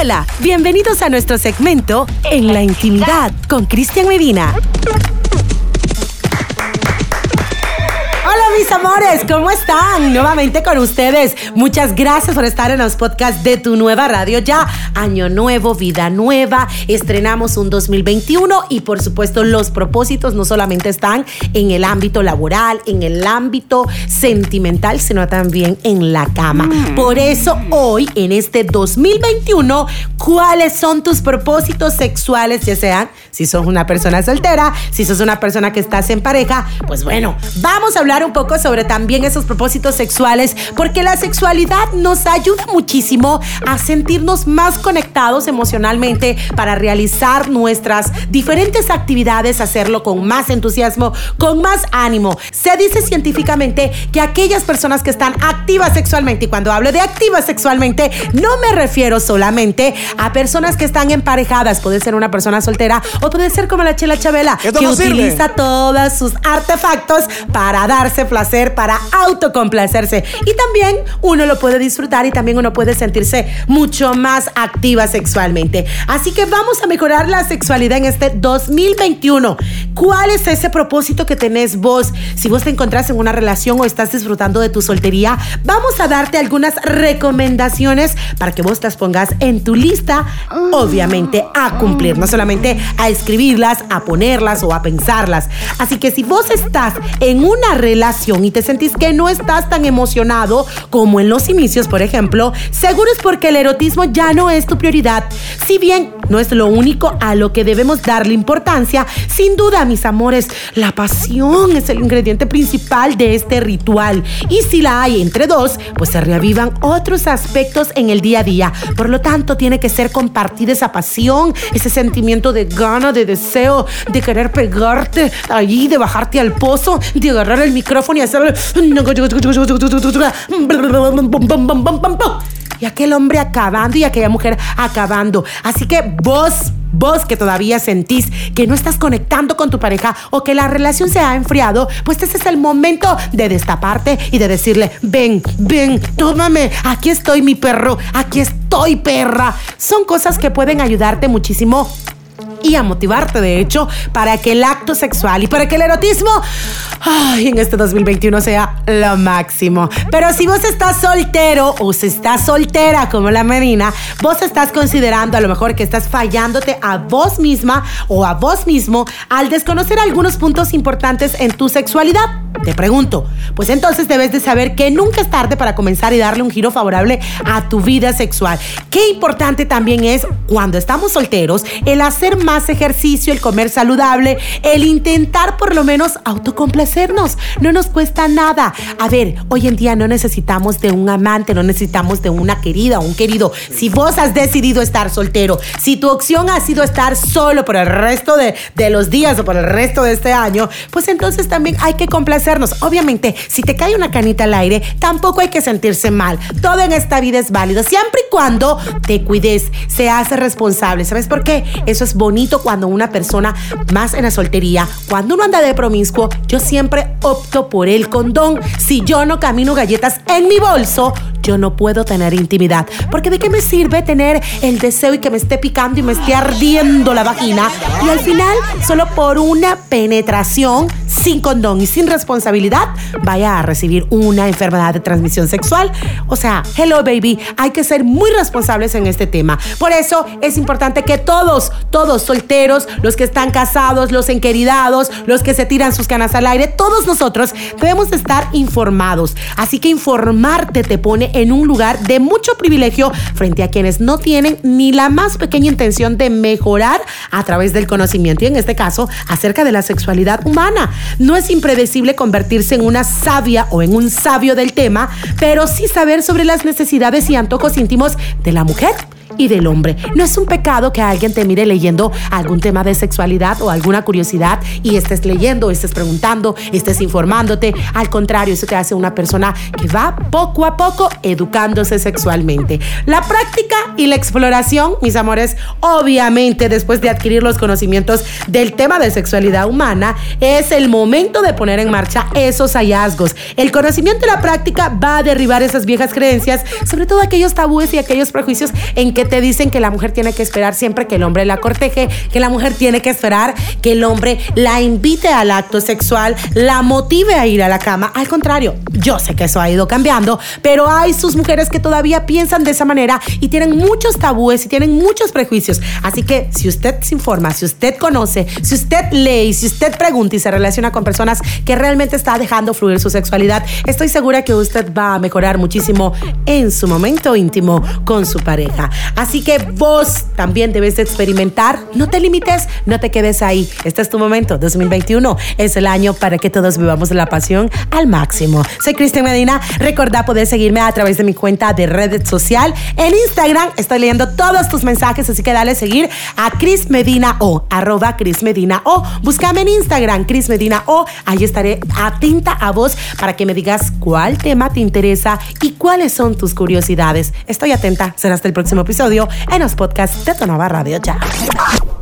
Hola, bienvenidos a nuestro segmento En la Intimidad con Cristian Medina. Mis amores, ¿cómo están? Nuevamente con ustedes. Muchas gracias por estar en los podcasts de tu nueva radio ya. Año nuevo, vida nueva. Estrenamos un 2021 y por supuesto los propósitos no solamente están en el ámbito laboral, en el ámbito sentimental, sino también en la cama. Mm. Por eso hoy, en este 2021, ¿cuáles son tus propósitos sexuales? Ya sean si sos una persona soltera, si sos una persona que estás en pareja, pues bueno, vamos a hablar un poco sobre también esos propósitos sexuales, porque la sexualidad nos ayuda muchísimo a sentirnos más conectados emocionalmente para realizar nuestras diferentes actividades, hacerlo con más entusiasmo, con más ánimo. Se dice científicamente que aquellas personas que están activas sexualmente, y cuando hablo de activas sexualmente, no me refiero solamente a personas que están emparejadas, puede ser una persona soltera o puede ser como la Chela Chabela, que utiliza todos sus artefactos para darse placer, para autocomplacerse. Y también uno lo puede disfrutar y también uno puede sentirse mucho más activa sexualmente. Así que vamos a mejorar la sexualidad en este 2021. ¿Cuál es ese propósito que tenés vos? Si vos te encontrás en una relación o estás disfrutando de tu soltería, vamos a darte algunas recomendaciones para que vos las pongas en tu lista, obviamente a cumplir, no solamente a escribirlas, a ponerlas o a pensarlas. Así que si vos estás en una relación, y te sentís que no estás tan emocionado como en los inicios, por ejemplo, seguro es porque el erotismo ya no es tu prioridad. Si bien no es lo único a lo que debemos darle importancia, sin duda, mis amores, la pasión es el ingrediente principal de este ritual. Y si la hay entre dos, pues se reavivan otros aspectos en el día a día. Por lo tanto, tiene que ser compartir esa pasión, ese sentimiento de gana, de deseo, de querer pegarte allí, de bajarte al pozo, de agarrar el micrófono y hacer... Y aquel hombre acabando y aquella mujer acabando. Así que vos, vos que todavía sentís que no estás conectando con tu pareja o que la relación se ha enfriado, pues ese es el momento de destaparte y de decirle, ven, ven, tómame, aquí estoy mi perro, aquí estoy perra. Son cosas que pueden ayudarte muchísimo y a motivarte, de hecho, para que el acto sexual y para que el erotismo ay, en este 2021 sea lo máximo. Pero si vos estás soltero o si estás soltera como la Medina, vos estás considerando a lo mejor que estás fallándote a vos misma o a vos mismo al desconocer algunos puntos importantes en tu sexualidad. Te pregunto, pues entonces debes de saber que nunca es tarde para comenzar y darle un giro favorable a tu vida sexual. Qué importante también es cuando estamos solteros el hacer más ejercicio, el comer saludable, el intentar por lo menos autocomplacernos. No nos cuesta nada. A ver, hoy en día no necesitamos de un amante, no necesitamos de una querida o un querido. Si vos has decidido estar soltero, si tu opción ha sido estar solo por el resto de, de los días o por el resto de este año, pues entonces también hay que complacer Obviamente, si te cae una canita al aire, tampoco hay que sentirse mal. Todo en esta vida es válido, siempre y cuando te cuides, se hace responsable. ¿Sabes por qué? Eso es bonito cuando una persona, más en la soltería, cuando uno anda de promiscuo, yo siempre opto por el condón. Si yo no camino galletas en mi bolso, yo no puedo tener intimidad. Porque de qué me sirve tener el deseo y que me esté picando y me esté ardiendo la vagina y al final solo por una penetración sin condón y sin responsabilidad vaya a recibir una enfermedad de transmisión sexual. O sea, hello baby, hay que ser muy responsables en este tema. Por eso es importante que todos, todos solteros, los que están casados, los enqueridados, los que se tiran sus canas al aire, todos nosotros debemos estar informados. Así que informarte te pone en un lugar de mucho privilegio frente a quienes no tienen ni la más pequeña intención de mejorar a través del conocimiento y en este caso acerca de la sexualidad humana. No es impredecible convertirse en una sabia o en un sabio del tema, pero sí saber sobre las necesidades y antojos íntimos de la mujer y del hombre. No es un pecado que alguien te mire leyendo algún tema de sexualidad o alguna curiosidad y estés leyendo, estés preguntando, estés informándote. Al contrario, eso te hace una persona que va poco a poco educándose sexualmente. La práctica y la exploración, mis amores, obviamente después de adquirir los conocimientos del tema de sexualidad humana, es el momento de poner en marcha esos hallazgos. El conocimiento y la práctica va a derribar esas viejas creencias, sobre todo aquellos tabúes y aquellos prejuicios en que te dicen que la mujer tiene que esperar siempre que el hombre la corteje, que la mujer tiene que esperar que el hombre la invite al acto sexual, la motive a ir a la cama. Al contrario, yo sé que eso ha ido cambiando, pero hay sus mujeres que todavía piensan de esa manera y tienen muchos tabúes y tienen muchos prejuicios. Así que si usted se informa, si usted conoce, si usted lee, si usted pregunta y se relaciona con personas que realmente está dejando fluir su sexualidad, estoy segura que usted va a mejorar muchísimo en su momento íntimo con su pareja. Así que vos también debes de experimentar. No te limites, no te quedes ahí. Este es tu momento. 2021 es el año para que todos vivamos la pasión al máximo. Soy Cristian Medina. Recordá poder seguirme a través de mi cuenta de red social. En Instagram estoy leyendo todos tus mensajes, así que dale seguir a Cris Medina O, arroba Cris Medina O. Búscame en Instagram, Cris Medina O. Ahí estaré atenta a vos para que me digas cuál tema te interesa y cuáles son tus curiosidades. Estoy atenta. Será hasta el próximo episodio en los podcasts de Tonova Radio. Chao.